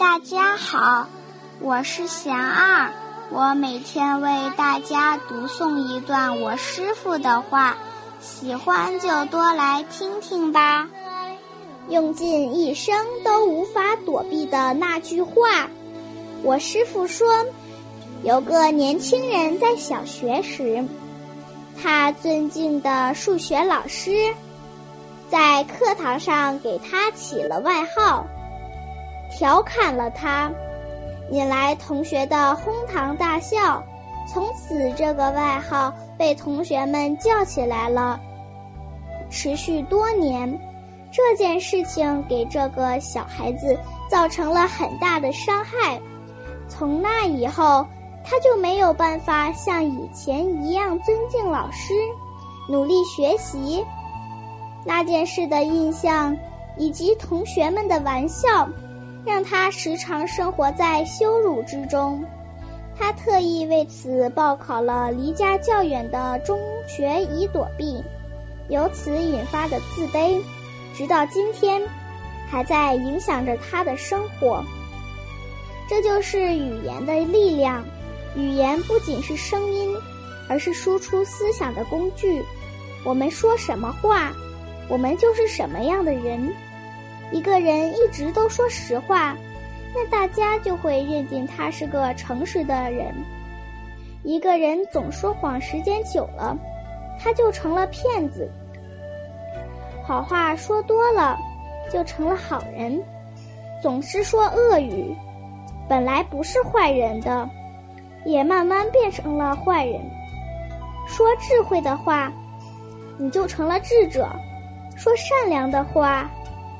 大家好，我是贤二，我每天为大家读诵一段我师傅的话，喜欢就多来听听吧。用尽一生都无法躲避的那句话，我师傅说，有个年轻人在小学时，他尊敬的数学老师。在课堂上给他起了外号，调侃了他，引来同学的哄堂大笑。从此，这个外号被同学们叫起来了。持续多年，这件事情给这个小孩子造成了很大的伤害。从那以后，他就没有办法像以前一样尊敬老师，努力学习。那件事的印象，以及同学们的玩笑，让他时常生活在羞辱之中。他特意为此报考了离家较远的中学以躲避，由此引发的自卑，直到今天，还在影响着他的生活。这就是语言的力量。语言不仅是声音，而是输出思想的工具。我们说什么话？我们就是什么样的人？一个人一直都说实话，那大家就会认定他是个诚实的人；一个人总说谎，时间久了，他就成了骗子。好话说多了，就成了好人；总是说恶语，本来不是坏人的，也慢慢变成了坏人。说智慧的话，你就成了智者。说善良的话，